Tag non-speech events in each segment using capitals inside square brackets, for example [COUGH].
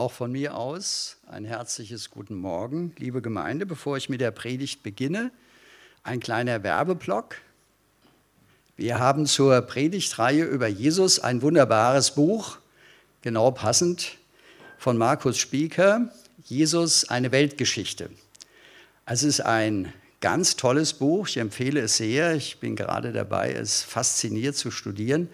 auch von mir aus ein herzliches Guten Morgen, liebe Gemeinde. Bevor ich mit der Predigt beginne, ein kleiner Werbeblock. Wir haben zur Predigtreihe über Jesus ein wunderbares Buch, genau passend, von Markus Spieker, Jesus, eine Weltgeschichte. Es ist ein ganz tolles Buch, ich empfehle es sehr. Ich bin gerade dabei, es fasziniert zu studieren.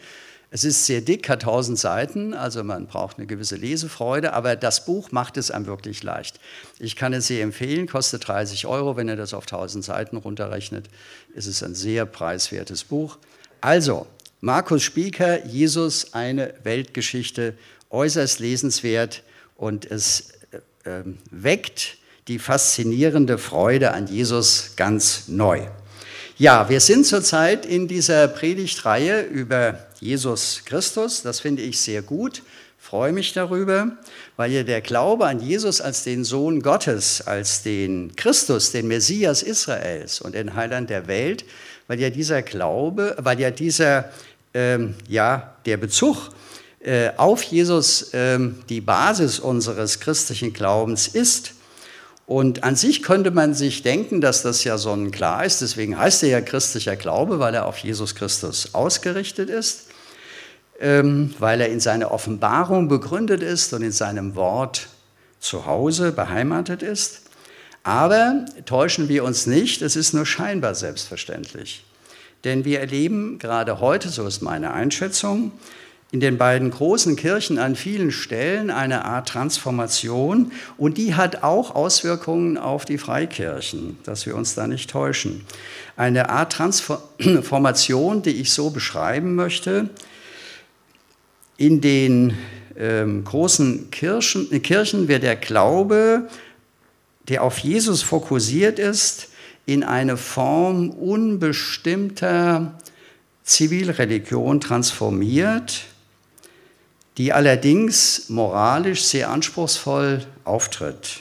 Es ist sehr dick, hat 1000 Seiten, also man braucht eine gewisse Lesefreude, aber das Buch macht es einem wirklich leicht. Ich kann es sehr empfehlen, kostet 30 Euro, wenn ihr das auf 1000 Seiten runterrechnet, ist es ein sehr preiswertes Buch. Also, Markus Spieker, Jesus, eine Weltgeschichte, äußerst lesenswert und es äh, weckt die faszinierende Freude an Jesus ganz neu. Ja, wir sind zurzeit in dieser Predigtreihe über Jesus Christus. Das finde ich sehr gut, freue mich darüber, weil ja der Glaube an Jesus als den Sohn Gottes, als den Christus, den Messias Israels und den Heiland der Welt, weil ja dieser Glaube, weil ja dieser, ähm, ja, der Bezug äh, auf Jesus ähm, die Basis unseres christlichen Glaubens ist. Und an sich könnte man sich denken, dass das ja sonnenklar ist. Deswegen heißt er ja christlicher Glaube, weil er auf Jesus Christus ausgerichtet ist, ähm, weil er in seiner Offenbarung begründet ist und in seinem Wort zu Hause beheimatet ist. Aber täuschen wir uns nicht, es ist nur scheinbar selbstverständlich. Denn wir erleben gerade heute, so ist meine Einschätzung, in den beiden großen Kirchen an vielen Stellen eine Art Transformation und die hat auch Auswirkungen auf die Freikirchen, dass wir uns da nicht täuschen. Eine Art Transformation, die ich so beschreiben möchte, in den ähm, großen Kirchen, Kirchen wird der Glaube, der auf Jesus fokussiert ist, in eine Form unbestimmter Zivilreligion transformiert, die allerdings moralisch sehr anspruchsvoll auftritt.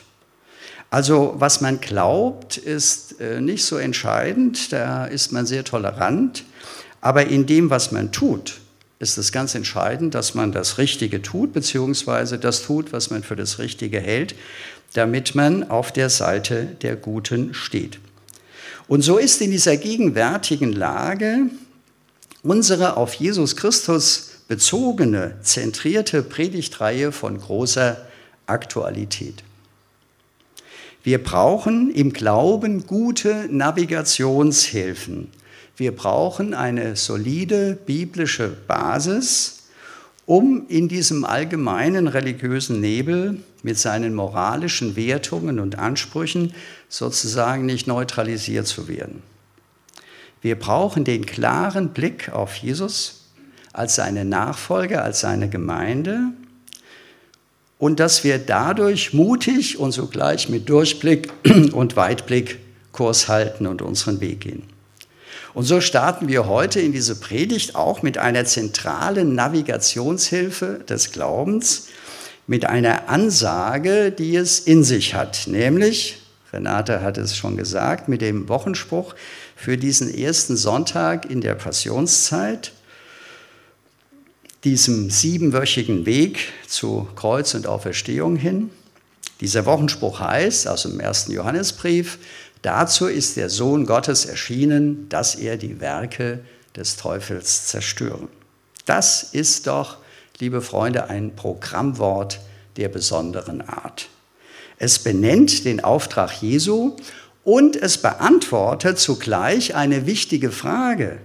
Also was man glaubt, ist äh, nicht so entscheidend, da ist man sehr tolerant, aber in dem, was man tut, ist es ganz entscheidend, dass man das Richtige tut, beziehungsweise das tut, was man für das Richtige hält, damit man auf der Seite der Guten steht. Und so ist in dieser gegenwärtigen Lage unsere auf Jesus Christus bezogene, zentrierte Predigtreihe von großer Aktualität. Wir brauchen im Glauben gute Navigationshilfen. Wir brauchen eine solide biblische Basis, um in diesem allgemeinen religiösen Nebel mit seinen moralischen Wertungen und Ansprüchen sozusagen nicht neutralisiert zu werden. Wir brauchen den klaren Blick auf Jesus, als seine Nachfolger, als seine Gemeinde. Und dass wir dadurch mutig und sogleich mit Durchblick [CLEARS THROAT] und Weitblick Kurs halten und unseren Weg gehen. Und so starten wir heute in diese Predigt auch mit einer zentralen Navigationshilfe des Glaubens, mit einer Ansage, die es in sich hat, nämlich, Renate hat es schon gesagt, mit dem Wochenspruch für diesen ersten Sonntag in der Passionszeit, diesem siebenwöchigen Weg zu Kreuz und Auferstehung hin. Dieser Wochenspruch heißt aus dem ersten Johannesbrief, dazu ist der Sohn Gottes erschienen, dass er die Werke des Teufels zerstören. Das ist doch, liebe Freunde, ein Programmwort der besonderen Art. Es benennt den Auftrag Jesu und es beantwortet zugleich eine wichtige Frage.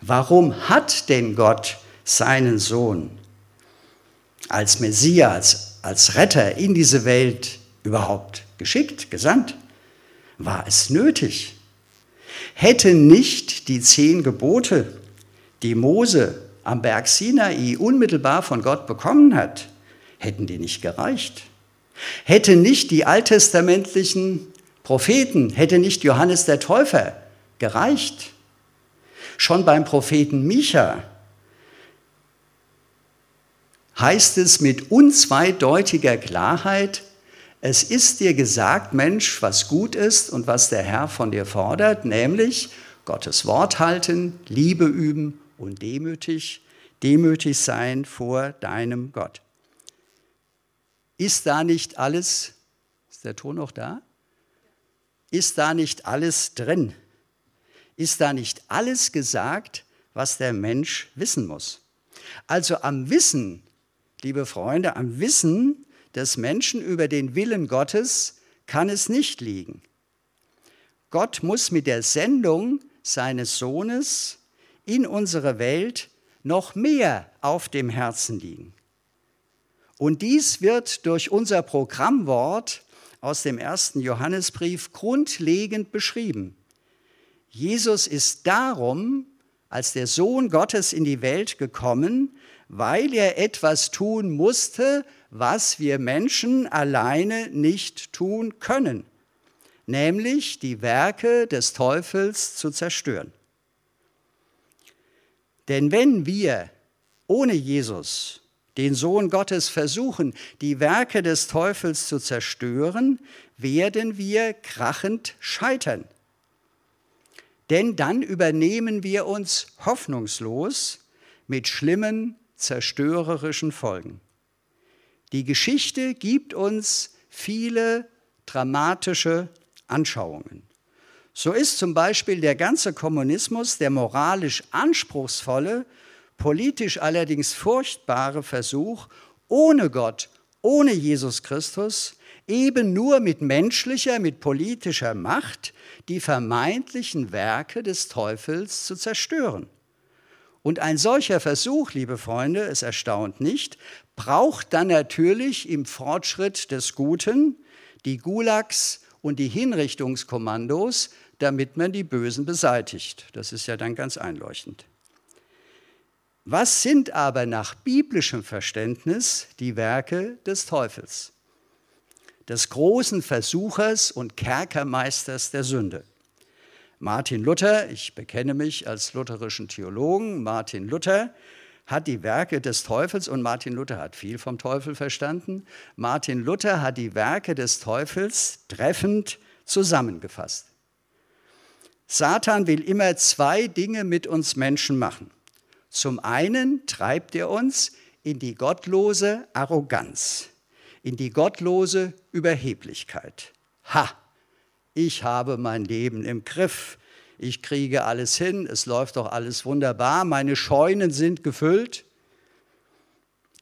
Warum hat denn Gott seinen Sohn als Messias, als Retter in diese Welt überhaupt geschickt, gesandt? War es nötig? Hätte nicht die zehn Gebote, die Mose am Berg Sinai unmittelbar von Gott bekommen hat, hätten die nicht gereicht? Hätte nicht die alttestamentlichen Propheten, hätte nicht Johannes der Täufer gereicht? Schon beim Propheten Micha heißt es mit unzweideutiger Klarheit, es ist dir gesagt, Mensch, was gut ist und was der Herr von dir fordert, nämlich Gottes Wort halten, Liebe üben und demütig, demütig sein vor deinem Gott. Ist da nicht alles, ist der Ton noch da? Ist da nicht alles drin? Ist da nicht alles gesagt, was der Mensch wissen muss? Also am Wissen, liebe Freunde, am Wissen des Menschen über den Willen Gottes kann es nicht liegen. Gott muss mit der Sendung seines Sohnes in unsere Welt noch mehr auf dem Herzen liegen. Und dies wird durch unser Programmwort aus dem ersten Johannesbrief grundlegend beschrieben. Jesus ist darum als der Sohn Gottes in die Welt gekommen, weil er etwas tun musste, was wir Menschen alleine nicht tun können, nämlich die Werke des Teufels zu zerstören. Denn wenn wir ohne Jesus, den Sohn Gottes, versuchen, die Werke des Teufels zu zerstören, werden wir krachend scheitern. Denn dann übernehmen wir uns hoffnungslos mit schlimmen, zerstörerischen Folgen. Die Geschichte gibt uns viele dramatische Anschauungen. So ist zum Beispiel der ganze Kommunismus der moralisch anspruchsvolle, politisch allerdings furchtbare Versuch, ohne Gott, ohne Jesus Christus, eben nur mit menschlicher, mit politischer Macht die vermeintlichen Werke des Teufels zu zerstören. Und ein solcher Versuch, liebe Freunde, es erstaunt nicht, braucht dann natürlich im Fortschritt des Guten die Gulags und die Hinrichtungskommandos, damit man die Bösen beseitigt. Das ist ja dann ganz einleuchtend. Was sind aber nach biblischem Verständnis die Werke des Teufels, des großen Versuchers und Kerkermeisters der Sünde? Martin Luther, ich bekenne mich als lutherischen Theologen, Martin Luther hat die Werke des Teufels, und Martin Luther hat viel vom Teufel verstanden, Martin Luther hat die Werke des Teufels treffend zusammengefasst. Satan will immer zwei Dinge mit uns Menschen machen. Zum einen treibt er uns in die gottlose Arroganz, in die gottlose Überheblichkeit. Ha, ich habe mein Leben im Griff, ich kriege alles hin, es läuft doch alles wunderbar, meine Scheunen sind gefüllt,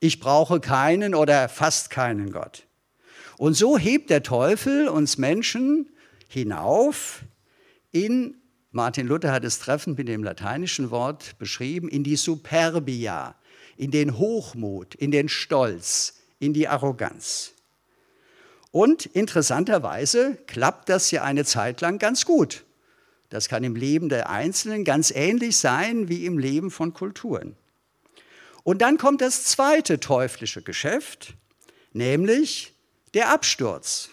ich brauche keinen oder fast keinen Gott. Und so hebt der Teufel uns Menschen hinauf in, Martin Luther hat es treffend mit dem lateinischen Wort beschrieben, in die Superbia, in den Hochmut, in den Stolz, in die Arroganz. Und interessanterweise klappt das ja eine Zeit lang ganz gut. Das kann im Leben der Einzelnen ganz ähnlich sein wie im Leben von Kulturen. Und dann kommt das zweite teuflische Geschäft, nämlich der Absturz.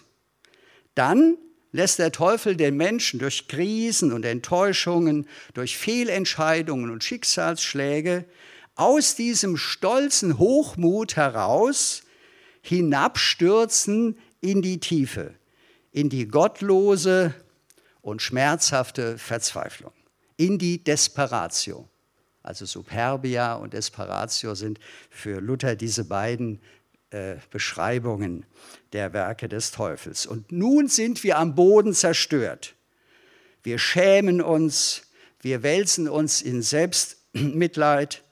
Dann lässt der Teufel den Menschen durch Krisen und Enttäuschungen, durch Fehlentscheidungen und Schicksalsschläge aus diesem stolzen Hochmut heraus hinabstürzen in die Tiefe, in die gottlose und schmerzhafte Verzweiflung, in die Desperatio. Also Superbia und Desperatio sind für Luther diese beiden äh, Beschreibungen der Werke des Teufels. Und nun sind wir am Boden zerstört. Wir schämen uns, wir wälzen uns in Selbstmitleid,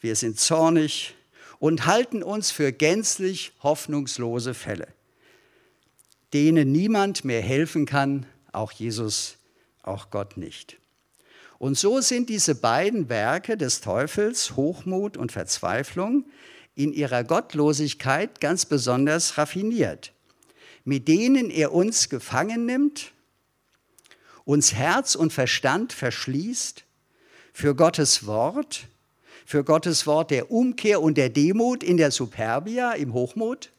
wir sind zornig und halten uns für gänzlich hoffnungslose Fälle, denen niemand mehr helfen kann auch Jesus, auch Gott nicht. Und so sind diese beiden Werke des Teufels, Hochmut und Verzweiflung, in ihrer Gottlosigkeit ganz besonders raffiniert, mit denen er uns gefangen nimmt, uns Herz und Verstand verschließt für Gottes Wort, für Gottes Wort der Umkehr und der Demut in der Superbia, im Hochmut,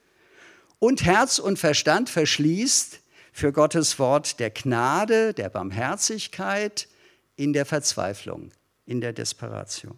und Herz und Verstand verschließt für Gottes Wort der Gnade, der Barmherzigkeit in der Verzweiflung, in der Desperation.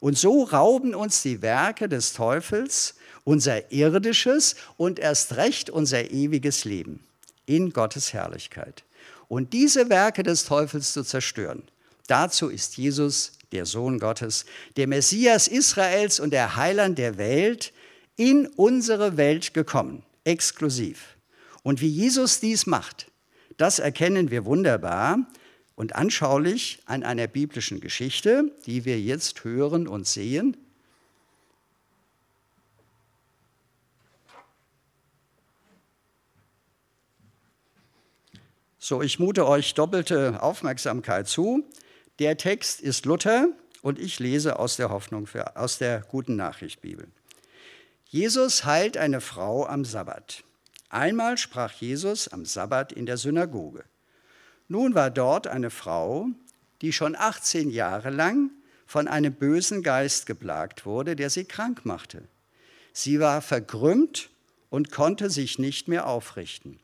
Und so rauben uns die Werke des Teufels unser irdisches und erst recht unser ewiges Leben in Gottes Herrlichkeit. Und diese Werke des Teufels zu zerstören, dazu ist Jesus, der Sohn Gottes, der Messias Israels und der Heiland der Welt, in unsere Welt gekommen, exklusiv. Und wie Jesus dies macht, das erkennen wir wunderbar und anschaulich an einer biblischen Geschichte, die wir jetzt hören und sehen. So, ich mute euch doppelte Aufmerksamkeit zu. Der Text ist Luther und ich lese aus der Hoffnung für, aus der guten Nachricht Bibel. Jesus heilt eine Frau am Sabbat. Einmal sprach Jesus am Sabbat in der Synagoge. Nun war dort eine Frau, die schon 18 Jahre lang von einem bösen Geist geplagt wurde, der sie krank machte. Sie war verkrümmt und konnte sich nicht mehr aufrichten.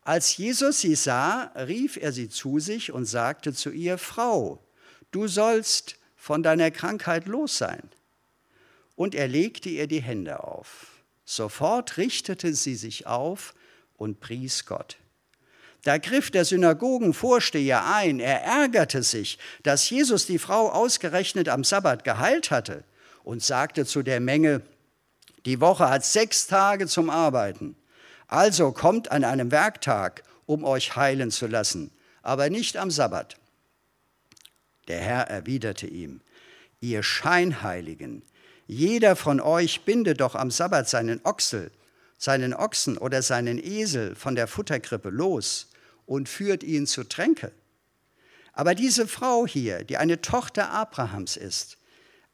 Als Jesus sie sah, rief er sie zu sich und sagte zu ihr, Frau, du sollst von deiner Krankheit los sein. Und er legte ihr die Hände auf. Sofort richtete sie sich auf und pries Gott. Da griff der Synagogenvorsteher ein. Er ärgerte sich, dass Jesus die Frau ausgerechnet am Sabbat geheilt hatte und sagte zu der Menge, die Woche hat sechs Tage zum Arbeiten. Also kommt an einem Werktag, um euch heilen zu lassen, aber nicht am Sabbat. Der Herr erwiderte ihm, ihr Scheinheiligen, jeder von euch binde doch am Sabbat seinen Ochsel, seinen Ochsen oder seinen Esel von der Futterkrippe los und führt ihn zu Tränke. Aber diese Frau hier, die eine Tochter Abrahams ist,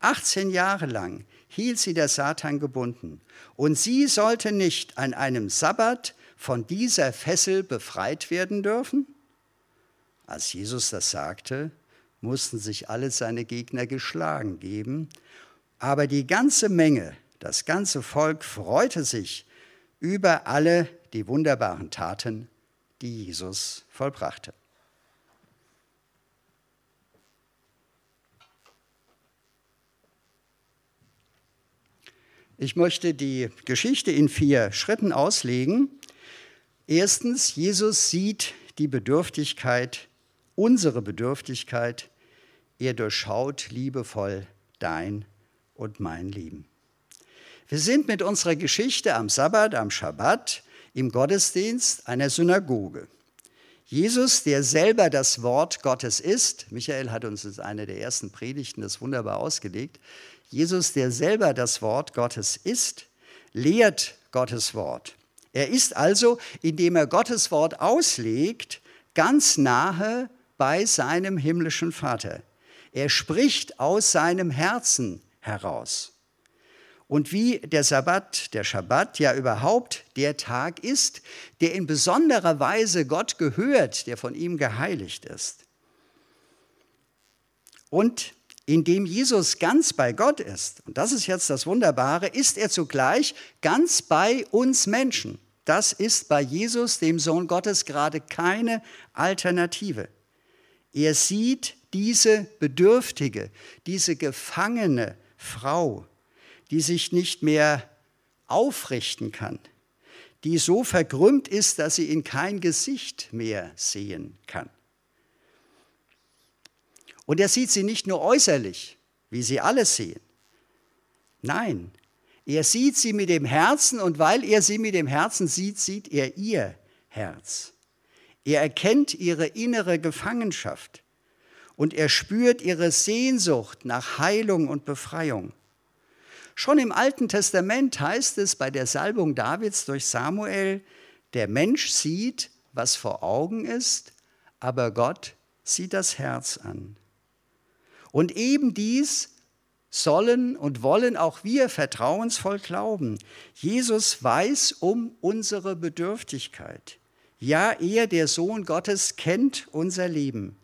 18 Jahre lang hielt sie der Satan gebunden und sie sollte nicht an einem Sabbat von dieser Fessel befreit werden dürfen? Als Jesus das sagte, mussten sich alle seine Gegner geschlagen geben aber die ganze Menge, das ganze Volk freute sich über alle die wunderbaren Taten, die Jesus vollbrachte. Ich möchte die Geschichte in vier Schritten auslegen. Erstens, Jesus sieht die Bedürftigkeit, unsere Bedürftigkeit. Er durchschaut liebevoll dein und mein Leben. Wir sind mit unserer Geschichte am Sabbat, am Schabbat, im Gottesdienst einer Synagoge. Jesus, der selber das Wort Gottes ist, Michael hat uns in einer der ersten Predigten das wunderbar ausgelegt, Jesus, der selber das Wort Gottes ist, lehrt Gottes Wort. Er ist also, indem er Gottes Wort auslegt, ganz nahe bei seinem himmlischen Vater. Er spricht aus seinem Herzen heraus. Und wie der Sabbat, der Schabbat ja überhaupt der Tag ist, der in besonderer Weise Gott gehört, der von ihm geheiligt ist. Und indem Jesus ganz bei Gott ist, und das ist jetzt das Wunderbare, ist er zugleich ganz bei uns Menschen. Das ist bei Jesus, dem Sohn Gottes, gerade keine Alternative. Er sieht diese Bedürftige, diese Gefangene, Frau, die sich nicht mehr aufrichten kann, die so verkrümmt ist, dass sie in kein Gesicht mehr sehen kann. Und er sieht sie nicht nur äußerlich, wie sie alle sehen. Nein, er sieht sie mit dem Herzen und weil er sie mit dem Herzen sieht, sieht er ihr Herz. Er erkennt ihre innere Gefangenschaft und er spürt ihre Sehnsucht nach Heilung und Befreiung. Schon im Alten Testament heißt es bei der Salbung Davids durch Samuel, der Mensch sieht, was vor Augen ist, aber Gott sieht das Herz an. Und eben dies sollen und wollen auch wir vertrauensvoll glauben. Jesus weiß um unsere Bedürftigkeit. Ja, er, der Sohn Gottes, kennt unser Leben.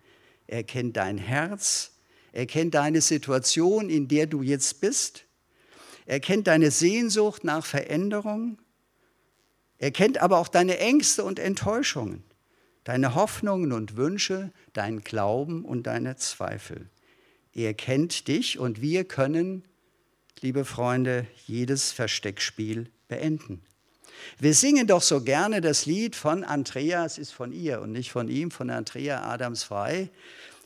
Er kennt dein Herz. Er kennt deine Situation, in der du jetzt bist. Er kennt deine Sehnsucht nach Veränderung. Er kennt aber auch deine Ängste und Enttäuschungen, deine Hoffnungen und Wünsche, deinen Glauben und deine Zweifel. Er kennt dich und wir können, liebe Freunde, jedes Versteckspiel beenden. Wir singen doch so gerne das Lied von Andrea, es ist von ihr und nicht von ihm, von Andrea Adams Frei.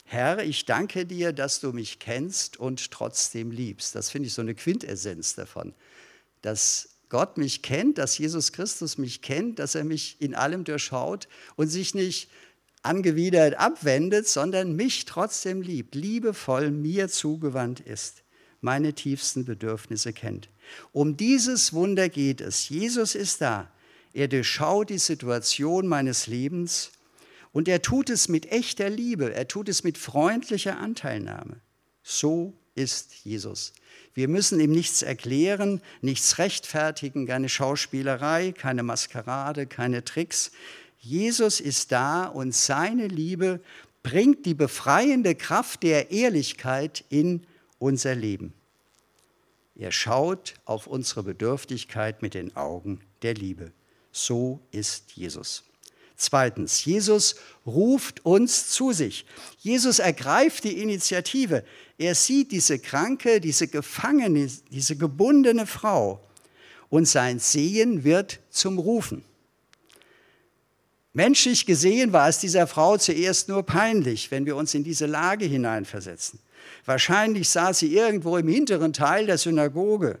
Herr, ich danke dir, dass du mich kennst und trotzdem liebst. Das finde ich so eine Quintessenz davon. dass Gott mich kennt, dass Jesus Christus mich kennt, dass er mich in allem durchschaut und sich nicht angewidert abwendet, sondern mich trotzdem liebt, liebevoll mir zugewandt ist, meine tiefsten Bedürfnisse kennt. Um dieses Wunder geht es. Jesus ist da. Er durchschaut die Situation meines Lebens und er tut es mit echter Liebe, er tut es mit freundlicher Anteilnahme. So ist Jesus. Wir müssen ihm nichts erklären, nichts rechtfertigen, keine Schauspielerei, keine Maskerade, keine Tricks. Jesus ist da und seine Liebe bringt die befreiende Kraft der Ehrlichkeit in unser Leben. Er schaut auf unsere Bedürftigkeit mit den Augen der Liebe. So ist Jesus. Zweitens, Jesus ruft uns zu sich. Jesus ergreift die Initiative. Er sieht diese kranke, diese gefangene, diese gebundene Frau und sein Sehen wird zum Rufen. Menschlich gesehen war es dieser Frau zuerst nur peinlich, wenn wir uns in diese Lage hineinversetzen. Wahrscheinlich saß sie irgendwo im hinteren Teil der Synagoge,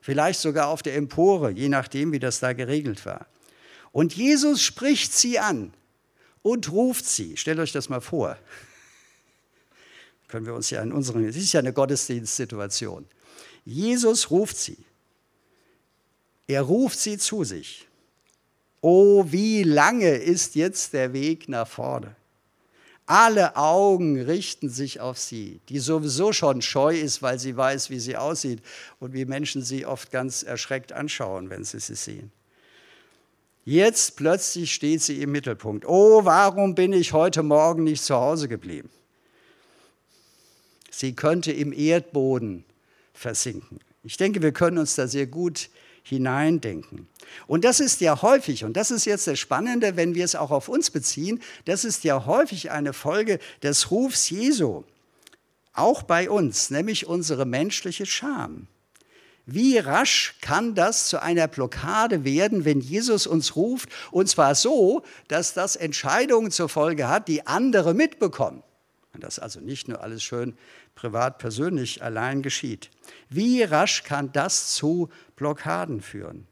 vielleicht sogar auf der Empore, je nachdem, wie das da geregelt war. Und Jesus spricht sie an und ruft sie. Stellt euch das mal vor. Können wir uns ja in unserem, es ist ja eine Gottesdienstsituation. Jesus ruft sie. Er ruft sie zu sich. Oh, wie lange ist jetzt der Weg nach vorne? Alle Augen richten sich auf sie, die sowieso schon scheu ist, weil sie weiß, wie sie aussieht und wie Menschen sie oft ganz erschreckt anschauen, wenn sie sie sehen. Jetzt plötzlich steht sie im Mittelpunkt. Oh, warum bin ich heute Morgen nicht zu Hause geblieben? Sie könnte im Erdboden versinken. Ich denke, wir können uns da sehr gut hineindenken. Und das ist ja häufig, und das ist jetzt das Spannende, wenn wir es auch auf uns beziehen, das ist ja häufig eine Folge des Rufs Jesu, auch bei uns, nämlich unsere menschliche Scham. Wie rasch kann das zu einer Blockade werden, wenn Jesus uns ruft? Und zwar so, dass das Entscheidungen zur Folge hat, die andere mitbekommen. Und das also nicht nur alles schön privat, persönlich allein geschieht. Wie rasch kann das zu Blockaden führen?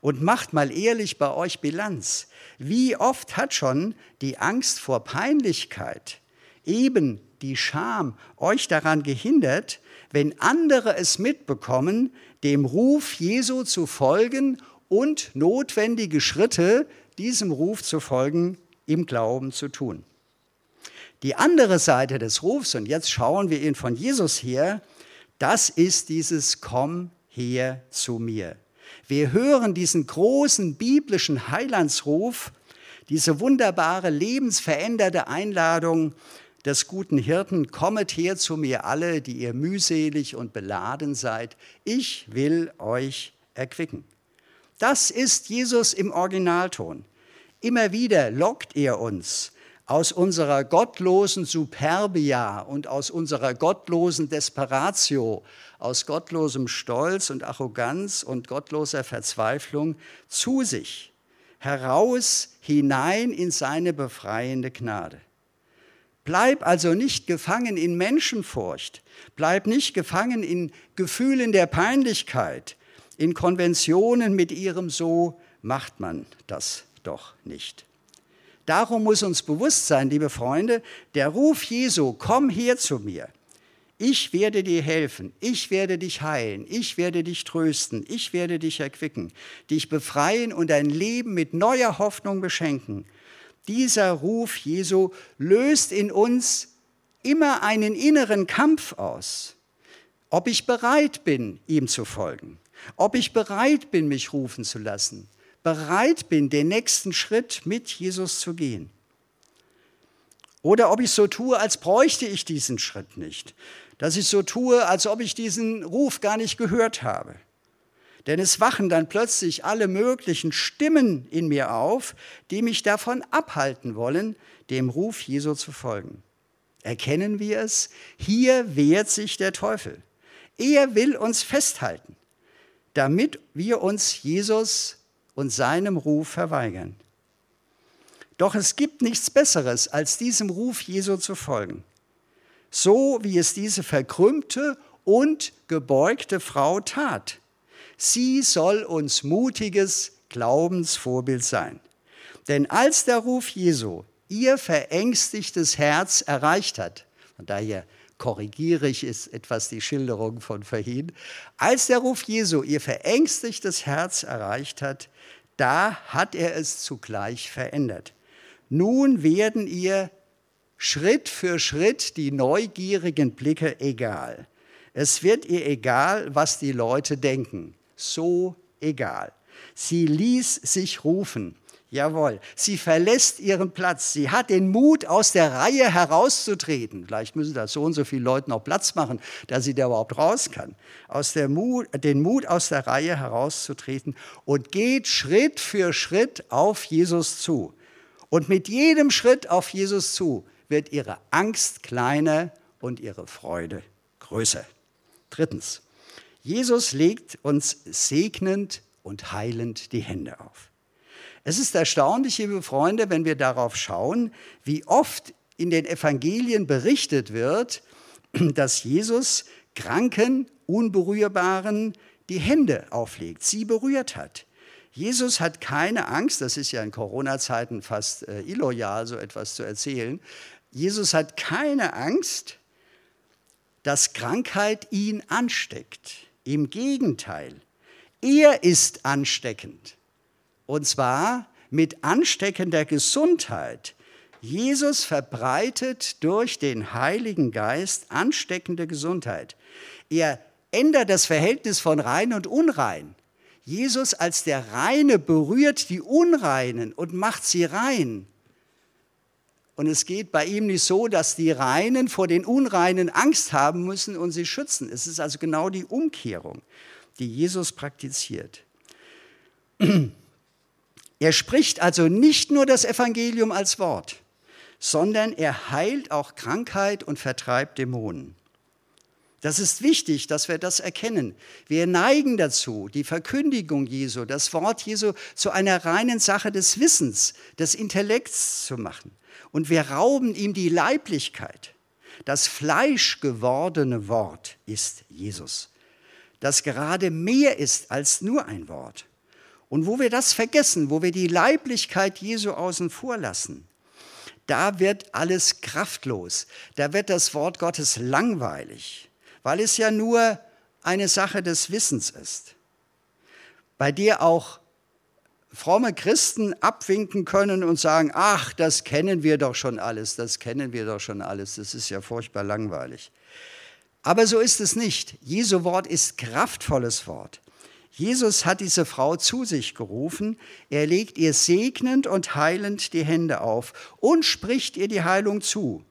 Und macht mal ehrlich bei euch Bilanz. Wie oft hat schon die Angst vor Peinlichkeit, eben die Scham, euch daran gehindert, wenn andere es mitbekommen, dem Ruf Jesu zu folgen und notwendige Schritte diesem Ruf zu folgen, im Glauben zu tun. Die andere Seite des Rufs, und jetzt schauen wir ihn von Jesus her, das ist dieses Komm her zu mir. Wir hören diesen großen biblischen Heilandsruf, diese wunderbare lebensveränderte Einladung des guten Hirten, kommet her zu mir alle, die ihr mühselig und beladen seid, ich will euch erquicken. Das ist Jesus im Originalton. Immer wieder lockt er uns aus unserer gottlosen Superbia und aus unserer gottlosen Desperatio, aus gottlosem Stolz und Arroganz und gottloser Verzweiflung zu sich, heraus hinein in seine befreiende Gnade. Bleib also nicht gefangen in Menschenfurcht. Bleib nicht gefangen in Gefühlen der Peinlichkeit, in Konventionen mit ihrem So macht man das doch nicht. Darum muss uns bewusst sein, liebe Freunde, der Ruf Jesu, komm her zu mir. Ich werde dir helfen, ich werde dich heilen, ich werde dich trösten, ich werde dich erquicken, dich befreien und dein Leben mit neuer Hoffnung beschenken. Dieser Ruf Jesu löst in uns immer einen inneren Kampf aus, ob ich bereit bin, ihm zu folgen, ob ich bereit bin, mich rufen zu lassen, bereit bin, den nächsten Schritt mit Jesus zu gehen. Oder ob ich so tue, als bräuchte ich diesen Schritt nicht, dass ich so tue, als ob ich diesen Ruf gar nicht gehört habe. Denn es wachen dann plötzlich alle möglichen Stimmen in mir auf, die mich davon abhalten wollen, dem Ruf Jesu zu folgen. Erkennen wir es? Hier wehrt sich der Teufel. Er will uns festhalten, damit wir uns Jesus und seinem Ruf verweigern. Doch es gibt nichts Besseres, als diesem Ruf Jesu zu folgen. So wie es diese verkrümmte und gebeugte Frau tat. Sie soll uns mutiges Glaubensvorbild sein. Denn als der Ruf Jesu ihr verängstigtes Herz erreicht hat, und daher korrigiere ich ist etwas die Schilderung von vorhin, als der Ruf Jesu ihr verängstigtes Herz erreicht hat, da hat er es zugleich verändert. Nun werden ihr Schritt für Schritt die neugierigen Blicke egal. Es wird ihr egal, was die Leute denken. So egal. Sie ließ sich rufen. Jawohl, sie verlässt ihren Platz. Sie hat den Mut, aus der Reihe herauszutreten. Vielleicht müssen da so und so viele Leute noch Platz machen, dass sie da überhaupt raus kann. Aus der Mut, den Mut, aus der Reihe herauszutreten und geht Schritt für Schritt auf Jesus zu. Und mit jedem Schritt auf Jesus zu wird ihre Angst kleiner und ihre Freude größer. Drittens, Jesus legt uns segnend und heilend die Hände auf. Es ist erstaunlich, liebe Freunde, wenn wir darauf schauen, wie oft in den Evangelien berichtet wird, [CLEARS THROAT] dass Jesus Kranken, Unberührbaren die Hände auflegt, sie berührt hat. Jesus hat keine Angst, das ist ja in Corona-Zeiten fast äh, illoyal, so etwas zu erzählen. Jesus hat keine Angst, dass Krankheit ihn ansteckt. Im Gegenteil, er ist ansteckend. Und zwar mit ansteckender Gesundheit. Jesus verbreitet durch den Heiligen Geist ansteckende Gesundheit. Er ändert das Verhältnis von rein und unrein. Jesus als der Reine berührt die Unreinen und macht sie rein. Und es geht bei ihm nicht so, dass die Reinen vor den Unreinen Angst haben müssen und sie schützen. Es ist also genau die Umkehrung, die Jesus praktiziert. [CLEARS THROAT] Er spricht also nicht nur das Evangelium als Wort, sondern er heilt auch Krankheit und vertreibt Dämonen. Das ist wichtig, dass wir das erkennen. Wir neigen dazu, die Verkündigung Jesu, das Wort Jesu zu einer reinen Sache des Wissens, des Intellekts zu machen. Und wir rauben ihm die Leiblichkeit. Das fleischgewordene Wort ist Jesus, das gerade mehr ist als nur ein Wort. Und wo wir das vergessen, wo wir die Leiblichkeit Jesu außen vor lassen, da wird alles kraftlos. Da wird das Wort Gottes langweilig, weil es ja nur eine Sache des Wissens ist, bei der auch fromme Christen abwinken können und sagen, ach, das kennen wir doch schon alles, das kennen wir doch schon alles, das ist ja furchtbar langweilig. Aber so ist es nicht. Jesu Wort ist kraftvolles Wort. Jesus hat diese Frau zu sich gerufen. Er legt ihr segnend und heilend die Hände auf und spricht ihr die Heilung zu.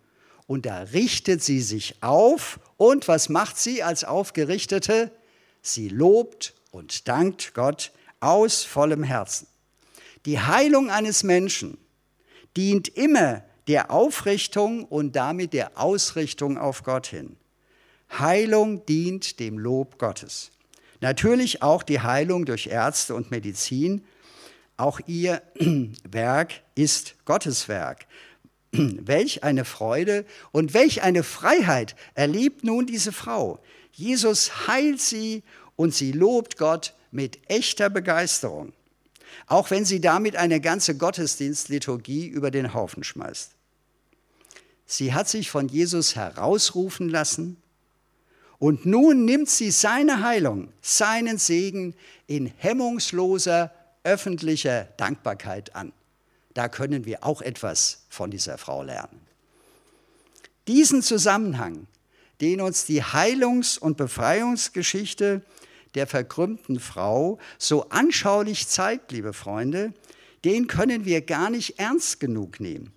Und da richtet sie sich auf und was macht sie als Aufgerichtete? Sie lobt und dankt Gott aus vollem Herzen. Die Heilung eines Menschen dient immer der Aufrichtung und damit der Ausrichtung auf Gott hin. Heilung dient dem Lob Gottes. Natürlich auch die Heilung durch Ärzte und Medizin. Auch ihr [CLEARS THROAT] Werk ist Gottes Werk. [CLEARS THROAT] Welch eine Freude und welch eine Freiheit erlebt nun diese Frau. Jesus heilt sie und sie lobt Gott mit echter Begeisterung, auch wenn sie damit eine ganze Gottesdienstliturgie über den Haufen schmeißt. Sie hat sich von Jesus herausrufen lassen und nun nimmt sie seine Heilung, seinen Segen in hemmungsloser öffentlicher Dankbarkeit an. Da können wir auch etwas von dieser Frau lernen. Diesen Zusammenhang, den uns die Heilungs- und Befreiungsgeschichte der verkrümmten Frau so anschaulich zeigt, liebe Freunde, den können wir gar nicht ernst genug nehmen.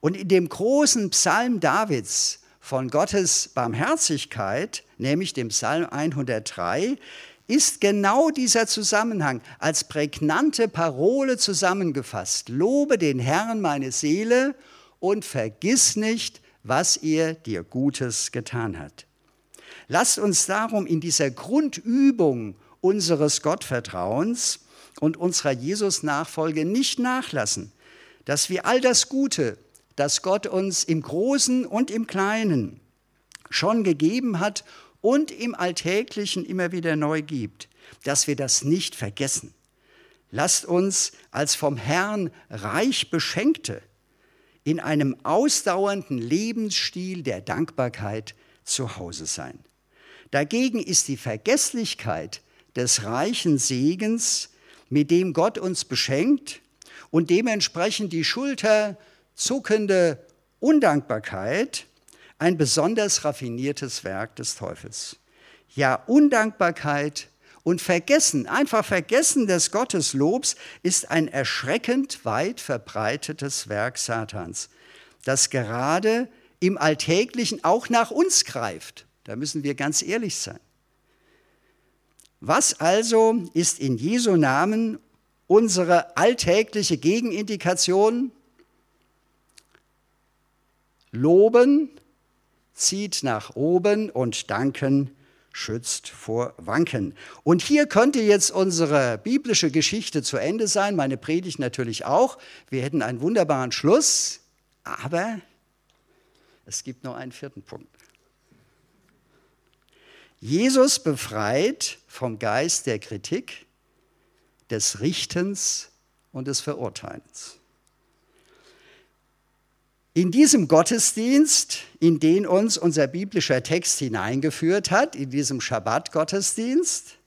Und in dem großen Psalm Davids von Gottes Barmherzigkeit, nämlich dem Psalm 103, ist genau dieser Zusammenhang als prägnante Parole zusammengefasst. Lobe den Herrn meine Seele und vergiss nicht, was er dir Gutes getan hat. Lasst uns darum in dieser Grundübung unseres Gottvertrauens und unserer Jesus-Nachfolge nicht nachlassen, dass wir all das Gute, das Gott uns im Großen und im Kleinen schon gegeben hat und im Alltäglichen immer wieder neu gibt, dass wir das nicht vergessen. Lasst uns als vom Herrn reich Beschenkte in einem ausdauernden Lebensstil der Dankbarkeit zu Hause sein. Dagegen ist die Vergesslichkeit des reichen Segens, mit dem Gott uns beschenkt, und dementsprechend die schulterzuckende Undankbarkeit ein besonders raffiniertes Werk des Teufels. Ja, Undankbarkeit und Vergessen, einfach Vergessen des Gotteslobs ist ein erschreckend weit verbreitetes Werk Satans, das gerade im Alltäglichen auch nach uns greift. Da müssen wir ganz ehrlich sein. Was also ist in Jesu Namen unsere alltägliche Gegenindikation? Loben zieht nach oben und danken schützt vor Wanken. Und hier könnte jetzt unsere biblische Geschichte zu Ende sein, meine Predigt natürlich auch. Wir hätten einen wunderbaren Schluss, aber es gibt noch einen vierten Punkt. Jesus befreit vom Geist der Kritik, des Richtens und des Verurteilens. In diesem Gottesdienst, in den uns unser biblischer Text hineingeführt hat, in diesem Schabbat-Gottesdienst,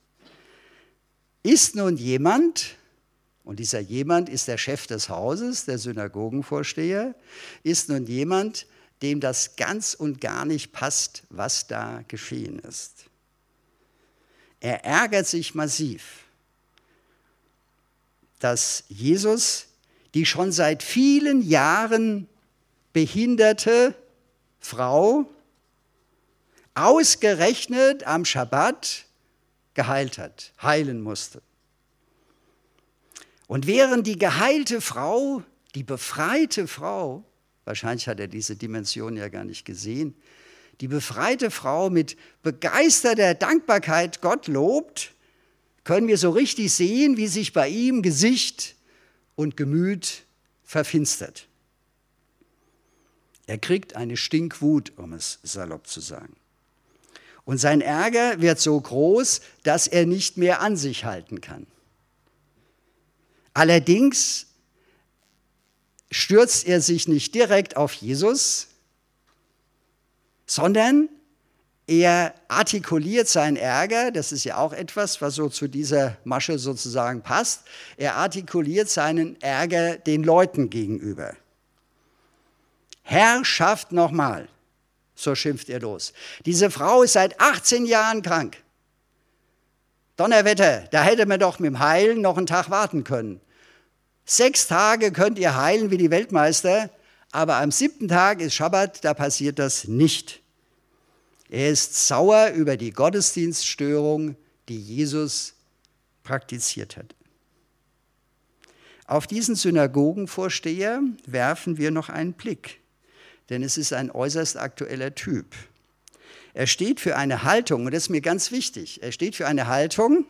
ist nun jemand, und dieser jemand ist der Chef des Hauses, der Synagogenvorsteher, ist nun jemand, dem das ganz und gar nicht passt, was da geschehen ist. Er ärgert sich massiv, dass Jesus die schon seit vielen Jahren behinderte Frau ausgerechnet am Schabbat geheilt hat, heilen musste. Und während die geheilte Frau, die befreite Frau, wahrscheinlich hat er diese Dimension ja gar nicht gesehen, die befreite Frau mit begeisterter Dankbarkeit Gott lobt, können wir so richtig sehen, wie sich bei ihm Gesicht und Gemüt verfinstert. Er kriegt eine Stinkwut, um es salopp zu sagen. Und sein Ärger wird so groß, dass er nicht mehr an sich halten kann. Allerdings stürzt er sich nicht direkt auf Jesus, sondern er artikuliert seinen Ärger, das ist ja auch etwas, was so zu dieser Masche sozusagen passt, er artikuliert seinen Ärger den Leuten gegenüber. Herrschaft nochmal. So schimpft er los. Diese Frau ist seit 18 Jahren krank. Donnerwetter, da hätte man doch mit dem Heilen noch einen Tag warten können. Sechs Tage könnt ihr heilen wie die Weltmeister, aber am siebten Tag ist Schabbat, da passiert das nicht. Er ist sauer über die Gottesdienststörung, die Jesus praktiziert hat. Auf diesen Synagogenvorsteher werfen wir noch einen Blick denn es ist ein äußerst aktueller Typ. Er steht für eine Haltung, und das ist mir ganz wichtig, er steht für eine Haltung,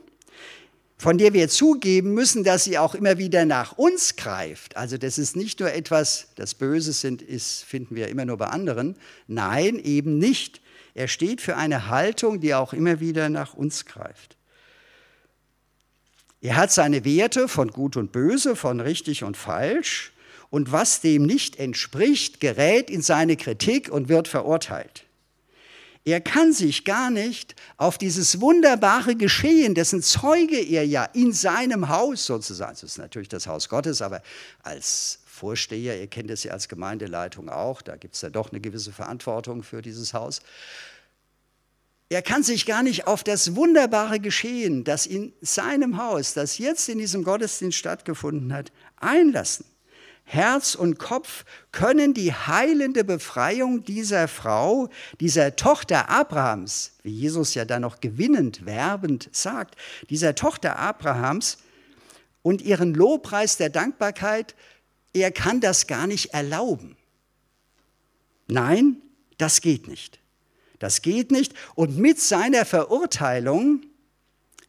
von der wir zugeben müssen, dass sie auch immer wieder nach uns greift. Also das ist nicht nur etwas, das Böse sind, ist, finden wir immer nur bei anderen. Nein, eben nicht. Er steht für eine Haltung, die auch immer wieder nach uns greift. Er hat seine Werte von Gut und Böse, von richtig und falsch und was dem nicht entspricht, gerät in seine Kritik und wird verurteilt. Er kann sich gar nicht auf dieses wunderbare Geschehen, dessen Zeuge er ja in seinem Haus sozusagen, das ist natürlich das Haus Gottes, aber als Vorsteher, ihr kennt es ja als Gemeindeleitung auch, da gibt es ja doch eine gewisse Verantwortung für dieses Haus. Er kann sich gar nicht auf das wunderbare Geschehen, das in seinem Haus, das jetzt in diesem Gottesdienst stattgefunden hat, einlassen. Herz und Kopf können die heilende Befreiung dieser Frau, dieser Tochter Abrahams, wie Jesus ja da noch gewinnend, werbend sagt, dieser Tochter Abrahams und ihren Lobpreis der Dankbarkeit, er kann das gar nicht erlauben. Nein, das geht nicht. Das geht nicht. Und mit seiner Verurteilung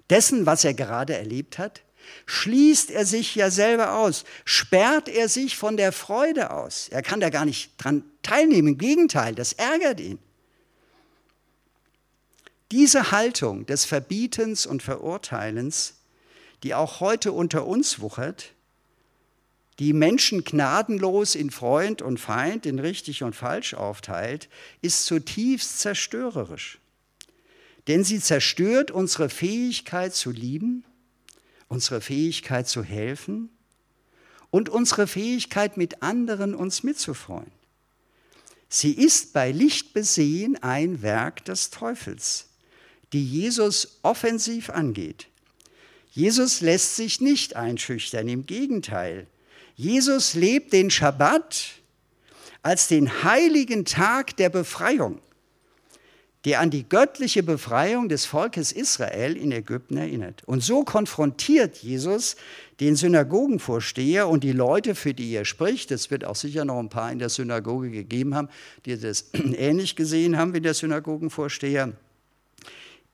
dessen, was er gerade erlebt hat, schließt er sich ja selber aus, sperrt er sich von der Freude aus. Er kann da gar nicht dran teilnehmen, im Gegenteil, das ärgert ihn. Diese Haltung des Verbietens und Verurteilens, die auch heute unter uns wuchert, die Menschen gnadenlos in Freund und Feind, in richtig und falsch aufteilt, ist zutiefst zerstörerisch. Denn sie zerstört unsere Fähigkeit zu lieben, unsere Fähigkeit zu helfen und unsere Fähigkeit, mit anderen uns mitzufreuen. Sie ist bei Licht besehen ein Werk des Teufels, die Jesus offensiv angeht. Jesus lässt sich nicht einschüchtern, im Gegenteil. Jesus lebt den Schabbat als den heiligen Tag der Befreiung, der an die göttliche Befreiung des Volkes Israel in Ägypten erinnert. Und so konfrontiert Jesus den Synagogenvorsteher und die Leute, für die er spricht. Es wird auch sicher noch ein paar in der Synagoge gegeben haben, die das [CLEARS THROAT] ähnlich gesehen haben wie der Synagogenvorsteher.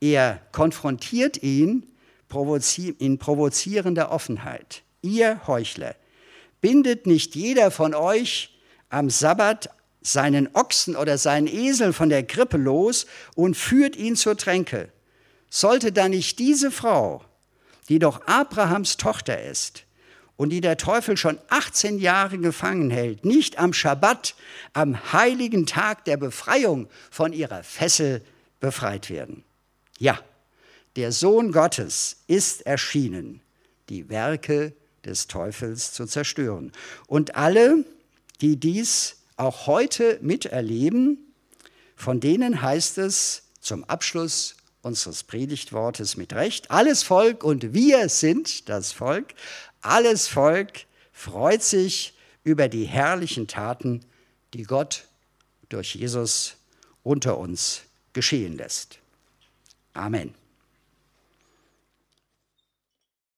Er konfrontiert ihn in provozierender Offenheit. Ihr Heuchler, bindet nicht jeder von euch am Sabbat seinen Ochsen oder seinen Esel von der Krippe los und führt ihn zur Tränke. Sollte da nicht diese Frau, die doch Abrahams Tochter ist und die der Teufel schon 18 Jahre gefangen hält, nicht am Schabbat, am heiligen Tag der Befreiung von ihrer Fessel befreit werden? Ja, der Sohn Gottes ist erschienen, die Werke des Teufels zu zerstören. Und alle, die dies auch heute miterleben, von denen heißt es zum Abschluss unseres Predigtwortes mit Recht, alles Volk und wir sind das Volk, alles Volk freut sich über die herrlichen Taten, die Gott durch Jesus unter uns geschehen lässt. Amen.